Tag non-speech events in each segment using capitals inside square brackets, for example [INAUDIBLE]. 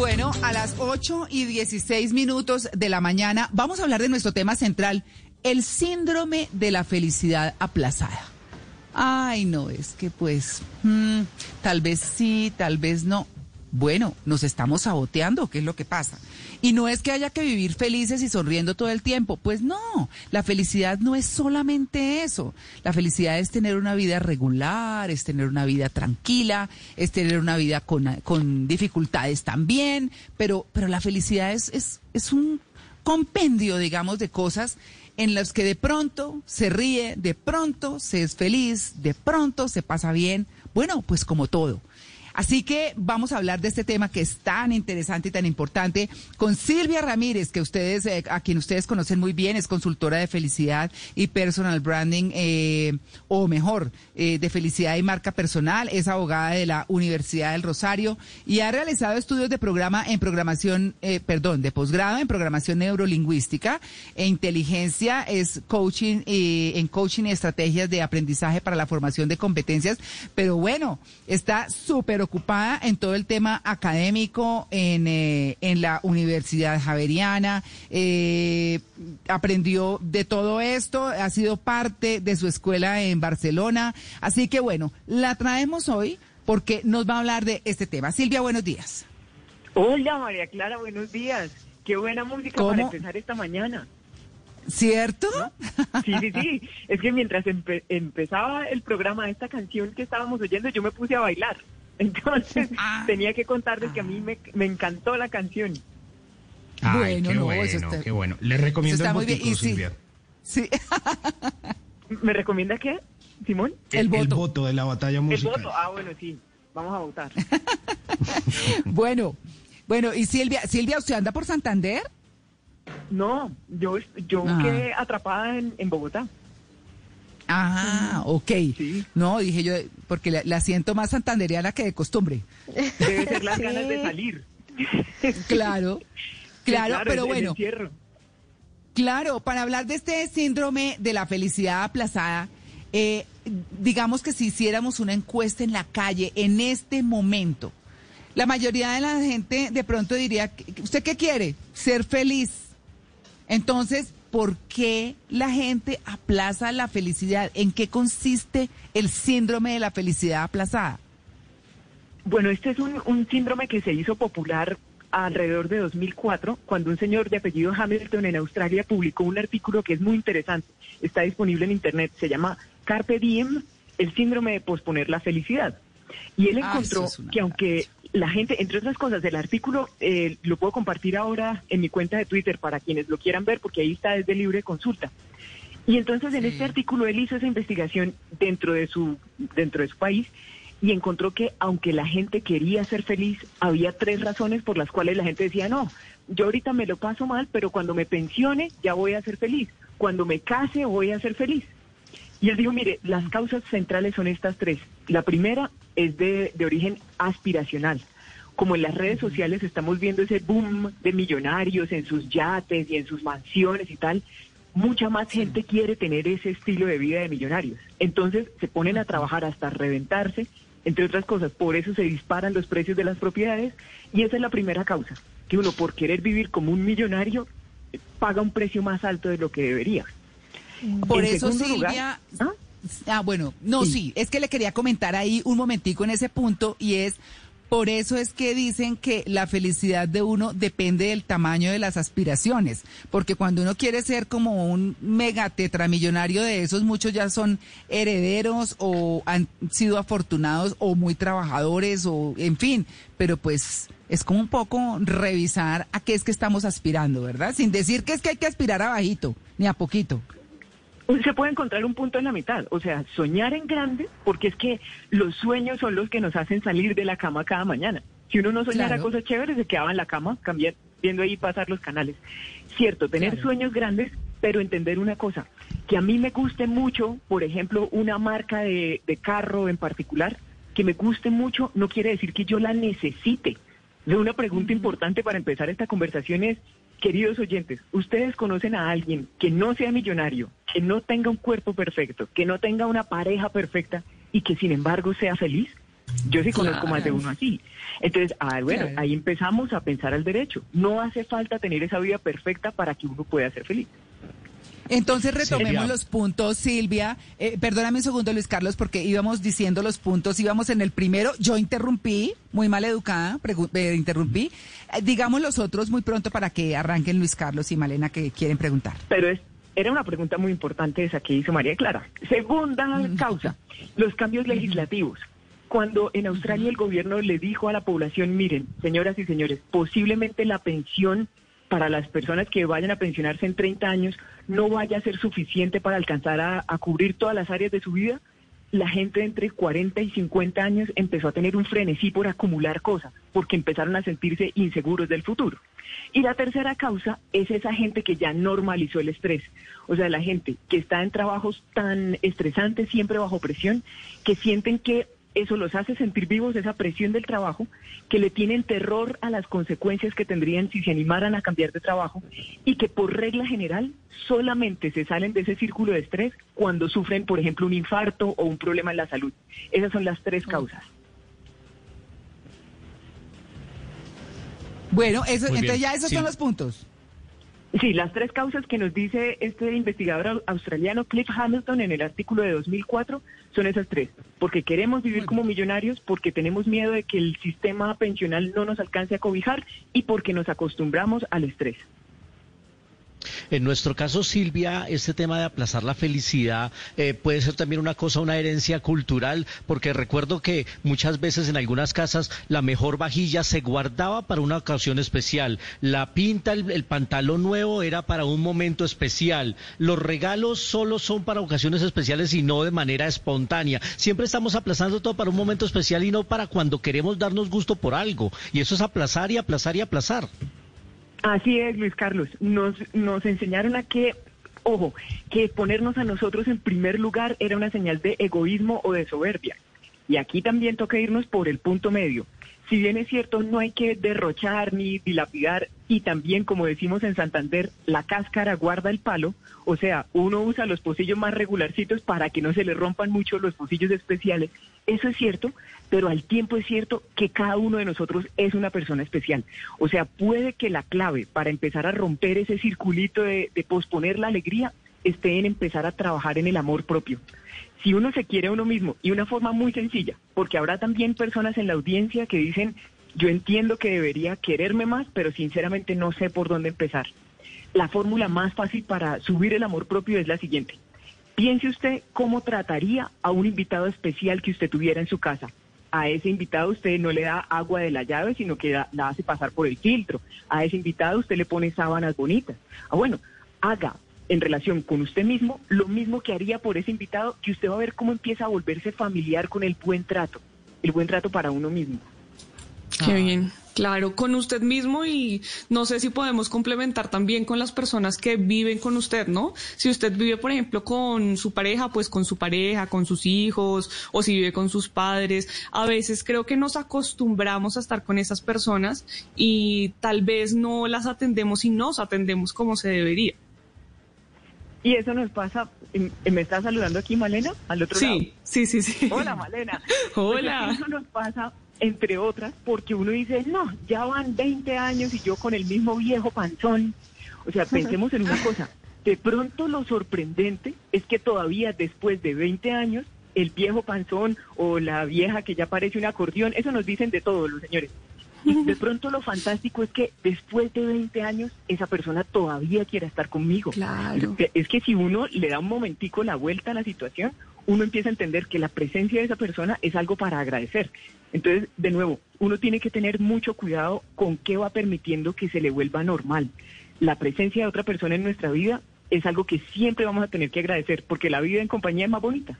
Bueno, a las 8 y 16 minutos de la mañana vamos a hablar de nuestro tema central, el síndrome de la felicidad aplazada. Ay, no, es que pues, mm, tal vez sí, tal vez no. Bueno, nos estamos saboteando, ¿qué es lo que pasa? Y no es que haya que vivir felices y sonriendo todo el tiempo, pues no, la felicidad no es solamente eso. La felicidad es tener una vida regular, es tener una vida tranquila, es tener una vida con, con dificultades también, pero, pero la felicidad es, es, es un compendio, digamos, de cosas en las que de pronto se ríe, de pronto se es feliz, de pronto se pasa bien. Bueno, pues como todo. Así que vamos a hablar de este tema que es tan interesante y tan importante con Silvia Ramírez, que ustedes, eh, a quien ustedes conocen muy bien, es consultora de felicidad y personal branding, eh, o mejor, eh, de felicidad y marca personal, es abogada de la Universidad del Rosario y ha realizado estudios de programa en programación, perdón, de posgrado en programación neurolingüística e inteligencia, es coaching en coaching y estrategias de aprendizaje para la formación de competencias, pero bueno, está súper ocupada en todo el tema académico en, eh, en la Universidad Javeriana, eh, aprendió de todo esto, ha sido parte de su escuela en Barcelona, así que bueno, la traemos hoy porque nos va a hablar de este tema. Silvia, buenos días. Hola María Clara, buenos días. Qué buena música para empezar esta mañana. ¿Cierto? Sí, sí, sí. Es que mientras empezaba el programa, esta canción que estábamos oyendo, yo me puse a bailar. Entonces [LAUGHS] ah. tenía que contarles que a mí me, me encantó la canción. bueno, qué bueno, qué bueno. Le recomiendo el botico, Silvia. Sí. [LAUGHS] ¿Me recomienda qué, Simón? El, voto. de la batalla musical. El voto, ah, bueno, sí. Vamos a votar. [LAUGHS] bueno, bueno, y Silvia, Silvia, ¿usted anda por Santander? No, yo, yo ah. quedé atrapada en, en Bogotá. Ah, ok. No, dije yo, porque la, siento más santanderiana que de costumbre. Debe ser las [LAUGHS] ganas de salir. Claro, claro, pero bueno. Claro, para hablar de este síndrome de la felicidad aplazada, eh, digamos que si hiciéramos una encuesta en la calle en este momento, la mayoría de la gente de pronto diría, ¿usted qué quiere? Ser feliz. Entonces, ¿por qué la gente aplaza la felicidad? ¿En qué consiste el síndrome de la felicidad aplazada? Bueno, este es un, síndrome que se hizo popular alrededor de 2004, cuando un señor de apellido Hamilton en Australia publicó un artículo que es muy interesante, está disponible en Internet, se llama Carpe Diem, el síndrome de posponer la felicidad. Y él ah, encontró que aunque la gente, entre otras cosas, el artículo eh, lo puedo compartir ahora en mi cuenta de Twitter para quienes lo quieran ver, porque ahí está desde libre consulta. Y entonces en este artículo él hizo esa investigación dentro de su dentro de su país y encontró que aunque la gente quería ser feliz, había tres razones por las cuales la gente decía, no, yo ahorita me lo paso mal, pero cuando me pensione ya voy a ser feliz, cuando me case voy a ser feliz. Y él dijo, mire, las causas centrales son estas tres. La primera es de, de origen aspiracional. Como en las redes sociales estamos viendo ese boom de millonarios en sus yates y en sus mansiones y tal, mucha más gente quiere tener ese estilo de vida de millonarios. Entonces se ponen a trabajar hasta reventarse, entre otras cosas, por eso se disparan los precios de las propiedades y esa es la primera causa, que uno por querer vivir como un millonario paga un precio más alto de lo que debería. Por eso, Silvia... ¿ah? ¿Ah? bueno, no, sí. es que le quería comentar ahí un momentico en ese punto y es... Por eso es que dicen que la felicidad de uno depende del tamaño de las aspiraciones, porque cuando uno quiere ser como un mega tetramillonario de esos, muchos ya son herederos o han sido afortunados o muy trabajadores o en fin, pero pues es como un poco revisar a qué es que estamos aspirando, ¿verdad? Sin decir que es que hay que aspirar a bajito, ni a poquito se puede encontrar un punto en la mitad, o sea, soñar en grande, porque es que los sueños son los que nos hacen salir de la cama cada mañana. Si uno no soñara cosas chéveres, se quedaba en la cama, cambiar, viendo ahí pasar los canales. Cierto, tener sueños grandes, pero entender una cosa, que a mí me guste mucho, por ejemplo, una marca de, de carro en particular, que me guste mucho, no quiere decir que yo la necesite. Una pregunta importante para empezar esta conversación es, Queridos oyentes, ¿ustedes conocen a alguien que no sea millonario, que no tenga un cuerpo perfecto, que no tenga una pareja perfecta y que sin embargo sea feliz? Yo sí conozco más de uno así. Entonces, ah, bueno, ahí empezamos a pensar al derecho. No hace falta tener esa vida perfecta para que uno pueda ser feliz. Entonces retomemos los puntos, Silvia. Eh, perdóname un segundo, Luis Carlos, porque íbamos diciendo los puntos, íbamos en el primero, yo interrumpí, muy mal educada, eh, interrumpí. Eh, digamos los otros muy pronto para que arranquen Luis Carlos y Malena que quieren preguntar. Pero es, era una pregunta muy importante esa que hizo María Clara. Segunda causa, los cambios legislativos. Cuando en Australia el gobierno le dijo a la población, miren, señoras y señores, posiblemente la pensión para las personas que vayan a pensionarse en 30 años no vaya a ser suficiente para alcanzar a, cubrir todas las áreas de su vida, la gente entre 40 y 50 años empezó a tener un frenesí por acumular cosas, porque empezaron a sentirse inseguros del futuro. Y la tercera causa es esa gente que ya normalizó el estrés, o sea, la gente que está en trabajos tan estresantes, siempre bajo presión, que sienten que eso los hace sentir vivos, esa presión del trabajo, que le tienen terror a las consecuencias que tendrían si se animaran a cambiar de trabajo y que por regla general solamente se salen de ese círculo de estrés cuando sufren, por ejemplo, un infarto o un problema en la salud. Esas son las tres causas. Bueno, eso, entonces ya esos son los puntos. Sí, las tres causas que nos dice este investigador australiano Cliff Hamilton en el artículo de 2004 son esas tres. Porque queremos vivir como millonarios, porque tenemos miedo de que el sistema pensional no nos alcance a cobijar y porque nos acostumbramos al estrés. En nuestro caso, Silvia, este tema de aplazar la felicidad eh, puede ser también una cosa, una herencia cultural, porque recuerdo que muchas veces en algunas casas la mejor vajilla se guardaba para una ocasión especial, la pinta, el, pantalón nuevo era para un momento especial, los regalos solo son para ocasiones especiales y no de manera espontánea. Siempre estamos aplazando todo para un momento especial y no para cuando queremos darnos gusto por algo. Y eso es aplazar y aplazar y aplazar. Así es, Luis Carlos. Nos, nos enseñaron a que, ojo, que ponernos a nosotros en primer lugar era una señal de egoísmo o de soberbia. Y aquí también toca irnos por el punto medio. Si bien es cierto, no hay que derrochar ni dilapidar y también, como decimos en Santander, la cáscara guarda el palo, o sea, uno usa los pocillos más regularcitos para que no se le rompan mucho los pocillos especiales. Eso es cierto, pero al tiempo es cierto que cada uno de nosotros es una persona especial. O sea, puede que la clave para empezar a romper ese circulito de, posponer la alegría esté en empezar a trabajar en el amor propio. Si uno se quiere a uno mismo, y una forma muy sencilla, porque habrá también personas en la audiencia que dicen, yo entiendo que debería quererme más, pero sinceramente no sé por dónde empezar. La fórmula más fácil para subir el amor propio es la siguiente. Piense usted cómo trataría a un invitado especial que usted tuviera en su casa. A ese invitado usted no le da agua de la llave, sino que la hace pasar por el filtro. A ese invitado usted le pone sábanas bonitas. Ah, bueno, haga en relación con usted mismo lo mismo que haría por ese invitado, que usted va a ver cómo empieza a volverse familiar con el buen trato, el buen trato para uno mismo. Qué bien, claro, con usted mismo y no sé si podemos complementar también con las personas que viven con usted, ¿no? Si usted vive, por ejemplo, con su pareja, pues con su pareja, con sus hijos, o si vive con sus padres, a veces creo que nos acostumbramos a estar con esas personas y tal vez no las atendemos y nos atendemos como se debería. Y eso nos pasa, ¿me está saludando aquí Malena? Al otro lado. Sí, sí, sí. Hola Malena. [LAUGHS] Hola. eso nos pasa entre otras, porque uno dice, no, ya van 20 años y yo con el mismo viejo panzón. O sea, [LAUGHS] pensemos en una cosa. De pronto lo sorprendente es que todavía después de 20 años, el viejo panzón o la vieja que ya parece un acordeón, eso nos dicen de todos los señores. Y de [LAUGHS] pronto lo fantástico es que después de 20 años esa persona todavía quiere estar conmigo. Claro. Es que si uno le da un momentico la vuelta a la situación, uno empieza a entender que la presencia de esa persona es algo para agradecer. Entonces, de nuevo, uno tiene que tener mucho cuidado con qué va permitiendo que se le vuelva normal. La presencia de otra persona en nuestra vida es algo que siempre vamos a tener que agradecer porque la vida en compañía es más bonita.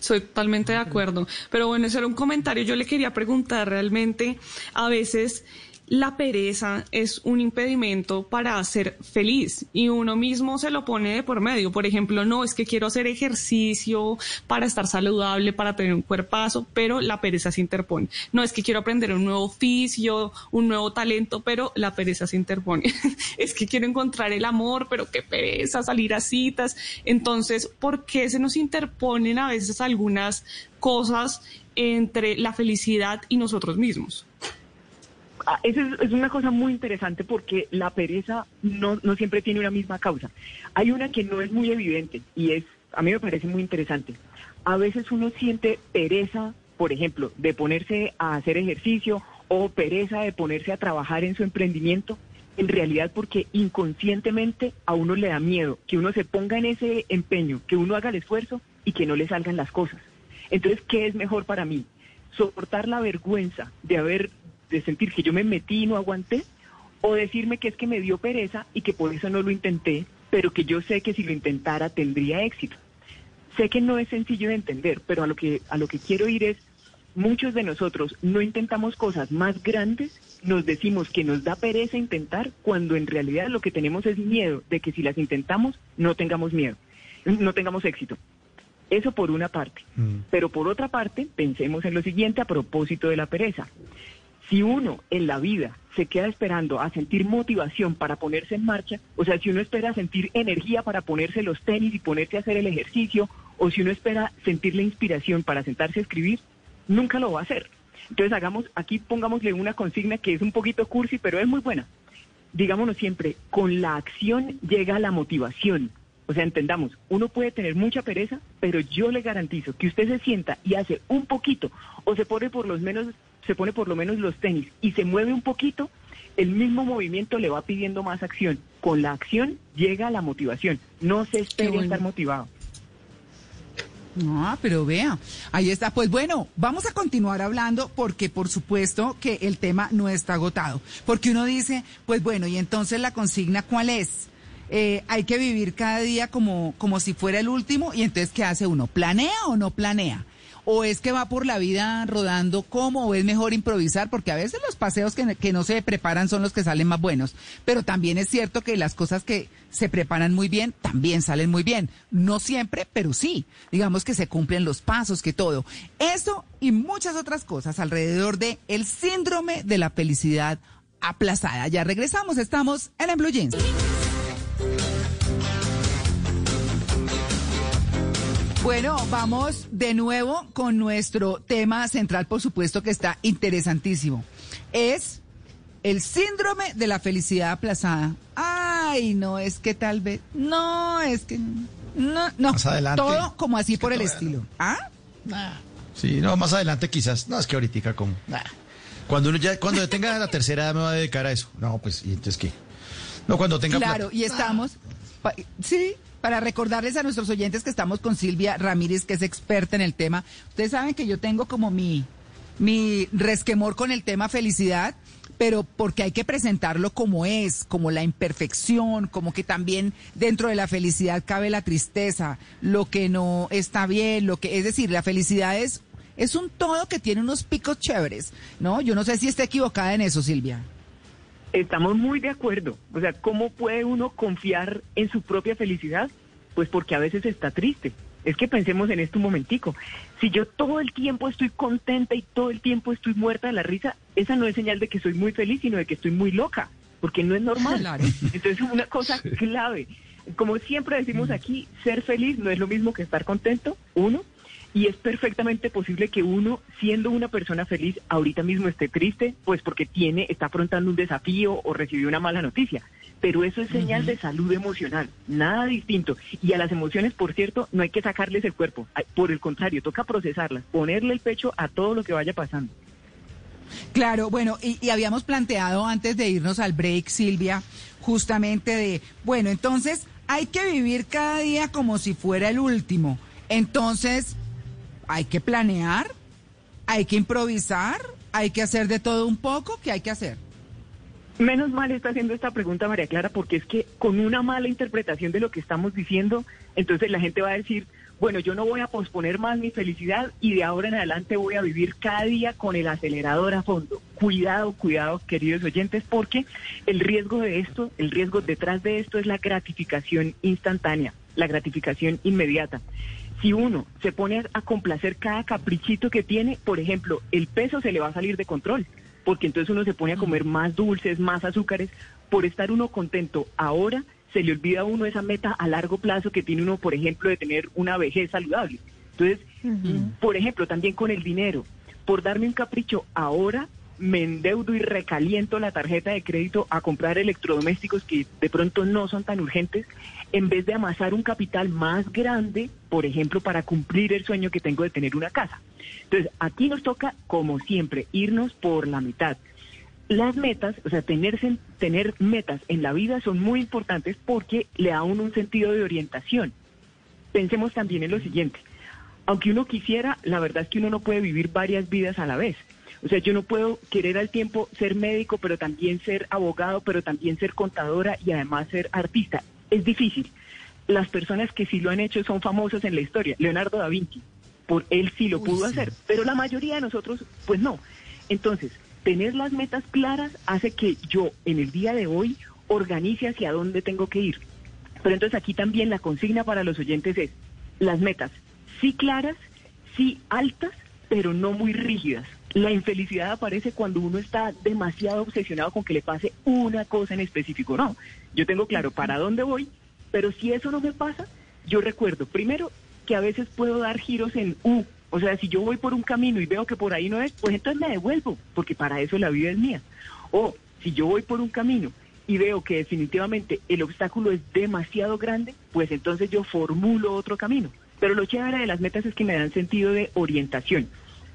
Soy totalmente de acuerdo. Pero bueno, ese era un comentario. Yo le quería preguntar realmente, a veces la pereza es un impedimento para ser feliz y uno mismo se lo pone de por medio. Por ejemplo, no es que quiero hacer ejercicio para estar saludable, para tener un cuerpazo, pero la pereza se interpone. No es que quiero aprender un nuevo oficio, un nuevo talento, pero la pereza se interpone. [LAUGHS] es que quiero encontrar el amor, pero qué pereza salir a citas. Entonces, ¿por qué se nos interponen a veces algunas cosas entre la felicidad y nosotros mismos? Ah, Esa es, una cosa muy interesante porque la pereza no, no siempre tiene una misma causa. Hay una que no es muy evidente y es, a mí me parece muy interesante. A veces uno siente pereza, por ejemplo, de ponerse a hacer ejercicio o pereza de ponerse a trabajar en su emprendimiento, en realidad porque inconscientemente a uno le da miedo que uno se ponga en ese empeño, que uno haga el esfuerzo y que no le salgan las cosas. Entonces, ¿qué es mejor para mí? Soportar la vergüenza de haber de sentir que yo me metí y no aguanté, o decirme que es que me dio pereza y que por eso no lo intenté, pero que yo sé que si lo intentara tendría éxito. Sé que no es sencillo de entender, pero a lo que a lo que quiero ir es muchos de nosotros no intentamos cosas más grandes, nos decimos que nos da pereza intentar cuando en realidad lo que tenemos es miedo de que si las intentamos no tengamos miedo, no tengamos éxito. Eso por una parte. Mm. Pero por otra parte, pensemos en lo siguiente a propósito de la pereza. Si uno en la vida se queda esperando a sentir motivación para ponerse en marcha, o sea, si uno espera sentir energía para ponerse los tenis y ponerse a hacer el ejercicio, o si uno espera sentir la inspiración para sentarse a escribir, nunca lo va a hacer. Entonces hagamos, aquí pongámosle una consigna que es un poquito cursi, pero es muy buena. Digámonos siempre, con la acción llega la motivación. O sea, entendamos, uno puede tener mucha pereza, pero yo le garantizo que usted se sienta y hace un poquito, o se pone por lo menos se pone por lo menos los tenis y se mueve un poquito, el mismo movimiento le va pidiendo más acción. Con la acción llega la motivación. No se espere estar motivado. Ah, pero vea, ahí está. Pues bueno, vamos a continuar hablando porque por supuesto que el tema no está agotado. Porque uno dice, pues bueno, y entonces la consigna, ¿cuál es? Eh, hay que vivir cada día como, como si fuera el último y entonces ¿qué hace uno? ¿Planea o no planea? O es que va por la vida rodando como o es mejor improvisar porque a veces los paseos que, no se preparan son los que salen más buenos, pero también es cierto que las cosas que se preparan muy bien también salen muy bien, no siempre, pero sí, digamos que se cumplen los pasos, que todo. Eso y muchas otras cosas alrededor de el síndrome de la felicidad aplazada. Ya regresamos, estamos en Blue Jeans. Bueno, vamos de nuevo con nuestro tema central, por supuesto que está interesantísimo. Es el síndrome de la felicidad aplazada. Ay, no, es que tal vez, no, es que, no, no, más adelante, todo como así por el estilo. ¿Ah? Sí, no, más adelante quizás, no, es que ahorita como, cuando uno ya, cuando tenga la tercera edad me va a dedicar a eso. No, pues, ¿y entonces qué? No, cuando tenga Claro, y estamos, sí, para recordarles a nuestros oyentes que estamos con Silvia Ramírez, que es experta en el tema. Ustedes saben que yo tengo como mi, mi resquemor con el tema felicidad, pero porque hay que presentarlo como es, como la imperfección, como que también dentro de la felicidad cabe la tristeza, lo que no está bien, lo que, es decir, la felicidad es, es un todo que tiene unos picos chéveres, ¿no? Yo no sé si está equivocada en eso, Silvia. Estamos muy de acuerdo. O sea, ¿cómo puede uno confiar en su propia felicidad? Pues porque a veces está triste. Es que pensemos en esto un momentico. Si yo todo el tiempo estoy contenta y todo el tiempo estoy muerta de la risa, esa no es señal de que soy muy feliz, sino de que estoy muy loca, porque no es normal. Entonces, es una cosa clave. Como siempre decimos aquí, ser feliz no es lo mismo que estar contento, uno. Y es perfectamente posible que uno, siendo una persona feliz, ahorita mismo esté triste, pues porque tiene, está afrontando un desafío o recibió una mala noticia. Pero eso es señal de salud emocional, nada distinto. Y a las emociones, por cierto, no hay que sacarles el cuerpo. Por el contrario, toca procesarlas, ponerle el pecho a todo lo que vaya pasando. Claro, bueno, y, y habíamos planteado antes de irnos al break, Silvia, justamente de, bueno, entonces hay que vivir cada día como si fuera el último. Entonces, hay que planear, hay que improvisar, hay que hacer de todo un poco, ¿qué hay que hacer? Menos mal está haciendo esta pregunta María Clara, porque es que con una mala interpretación de lo que estamos diciendo, entonces la gente va a decir, bueno, yo no voy a posponer más mi felicidad y de ahora en adelante voy a vivir cada día con el acelerador a fondo. cuidado, cuidado, queridos oyentes, porque el riesgo de esto, el riesgo detrás de esto es la gratificación instantánea, la gratificación inmediata. Si uno se pone a complacer cada caprichito que tiene, por ejemplo, el peso se le va a salir de control, porque entonces uno se pone a comer más dulces, más azúcares, por estar uno contento ahora, se le olvida a uno esa meta a largo plazo que tiene uno, por ejemplo, de tener una vejez saludable. Entonces, por ejemplo, también con el dinero, por darme un capricho ahora, me endeudo y recaliento la tarjeta de crédito a comprar electrodomésticos que de pronto no son tan urgentes, en vez de amasar un capital más grande, por ejemplo, para cumplir el sueño que tengo de tener una casa. Entonces, aquí nos toca, como siempre, irnos por la mitad. Las metas, o sea, tenerse, tener metas en la vida son muy importantes porque le da uno un sentido de orientación. Pensemos también en lo siguiente. Aunque uno quisiera, la verdad es que uno no puede vivir varias vidas a la vez. O sea, yo no puedo querer al tiempo ser médico, pero también ser abogado, pero también ser contadora y además ser artista. Es difícil. Las personas que sí lo han hecho son famosas en la historia. Leonardo da Vinci, por él sí lo pudo hacer, pero la mayoría de nosotros, pues no. Entonces, tener las metas claras hace que yo en el día de hoy organice hacia dónde tengo que ir. Pero entonces aquí también la consigna para los oyentes es las metas, sí claras, sí altas, pero no muy rígidas. La infelicidad aparece cuando uno está demasiado obsesionado con que le pase una cosa en específico. No, yo tengo claro para dónde voy, pero si eso no me pasa, yo recuerdo primero que a veces puedo dar giros en U. O sea, si yo voy por un camino y veo que por ahí no es, pues entonces me devuelvo, porque para eso la vida es mía. O si yo voy por un camino y veo que definitivamente el obstáculo es demasiado grande, pues entonces yo formulo otro camino. Pero lo chévere de las metas es que me dan sentido de orientación.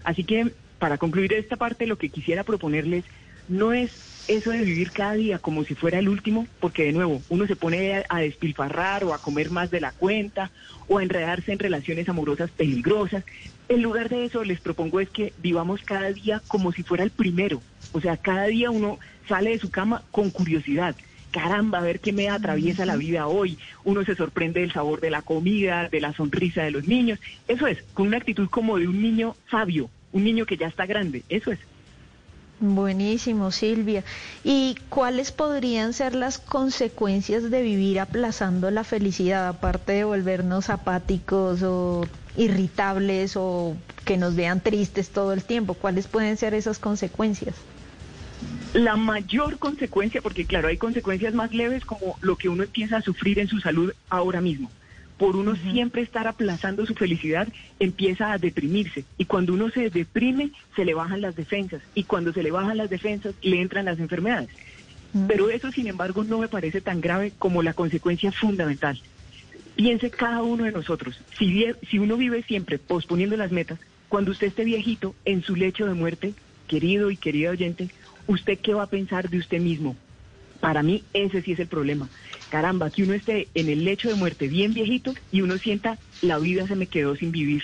Así que para concluir esta parte, lo que quisiera proponerles no es eso de vivir cada día como si fuera el último, porque de nuevo, uno se pone a despilfarrar o a comer más de la cuenta o a enredarse en relaciones amorosas peligrosas. En lugar de eso, les propongo es que vivamos cada día como si fuera el primero. O sea, cada día uno sale de su cama con curiosidad caramba, a ver qué me atraviesa la vida hoy. Uno se sorprende del sabor de la comida, de la sonrisa de los niños. Eso es, con una actitud como de un niño sabio, un niño que ya está grande. Eso es. Buenísimo, Silvia. ¿Y cuáles podrían ser las consecuencias de vivir aplazando la felicidad, aparte de volvernos apáticos o irritables o que nos vean tristes todo el tiempo? ¿Cuáles pueden ser esas consecuencias? La mayor consecuencia, porque claro, hay consecuencias más leves como lo que uno empieza a sufrir en su salud ahora mismo. Por uno siempre estar aplazando su felicidad, empieza a deprimirse. Y cuando uno se deprime, se le bajan las defensas. Y cuando se le bajan las defensas, le entran las enfermedades. Pero eso, sin embargo, no me parece tan grave como la consecuencia fundamental. Piense cada uno de nosotros, si, si uno vive siempre posponiendo las metas, cuando usted esté viejito en su lecho de muerte, querido y querida oyente, ¿usted qué va a pensar de usted mismo? Para mí ese sí es el problema. Caramba, que uno esté en el lecho de muerte bien viejito y uno sienta la vida se me quedó sin vivir.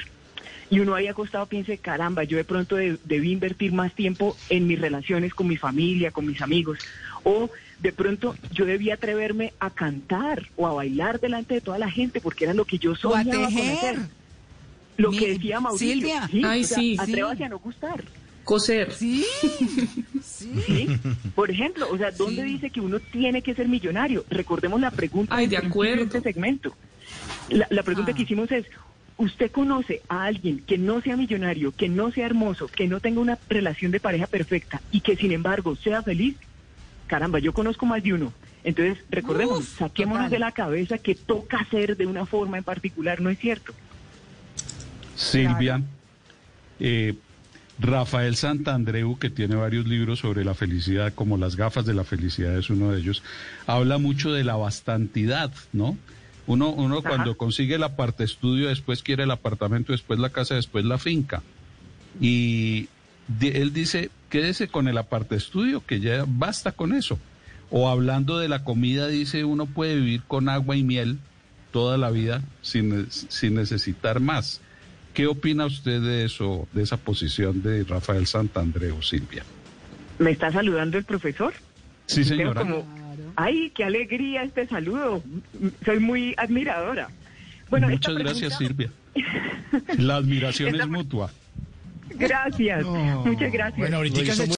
Y uno ahí acostado piense, caramba, yo de pronto debí invertir más tiempo en mis relaciones con mi familia, con mis amigos. O de pronto yo debía atreverme a cantar o a bailar delante de toda la gente porque era lo que yo soñaba con hacer. Lo que decía Mauricio. Silvia. Sí, Ay, sí, atrévase a no gustar coser. Sí, [LAUGHS] sí. Por ejemplo, o sea, ¿dónde dice que uno tiene que ser millonario? Recordemos la pregunta Ay, de acuerdo. este segmento. La, pregunta que ah. hicimos es, ¿usted conoce a alguien que no sea millonario, que no sea hermoso, que no tenga una relación de pareja perfecta y que sin embargo sea feliz? Caramba, yo conozco más de uno. Entonces, recordemos, saquémonos de la cabeza que toca hacer de una forma en particular, ¿no es cierto? Silvia, eh, Rafael Santandreu, que tiene varios libros sobre la felicidad, como Las gafas de la felicidad es uno de ellos, habla mucho de la bastantidad, ¿no? Uno, uno cuando consigue la parte estudio, después quiere el apartamento, después la casa, después la finca. Y él dice, quédese con el aparte estudio, que ya basta con eso. O hablando de la comida, dice, uno puede vivir con agua y miel toda la vida sin, sin necesitar más. ¿Qué opina usted de eso, de esa posición de Rafael Santandreu, Silvia? ¿Me está saludando el profesor? Sí, señora. Ay, qué alegría este saludo. Soy muy admiradora. Bueno, Muchas gracias, Silvia. [LAUGHS] La admiración es mutua. Gracias. Muchas gracias. Bueno, ahorita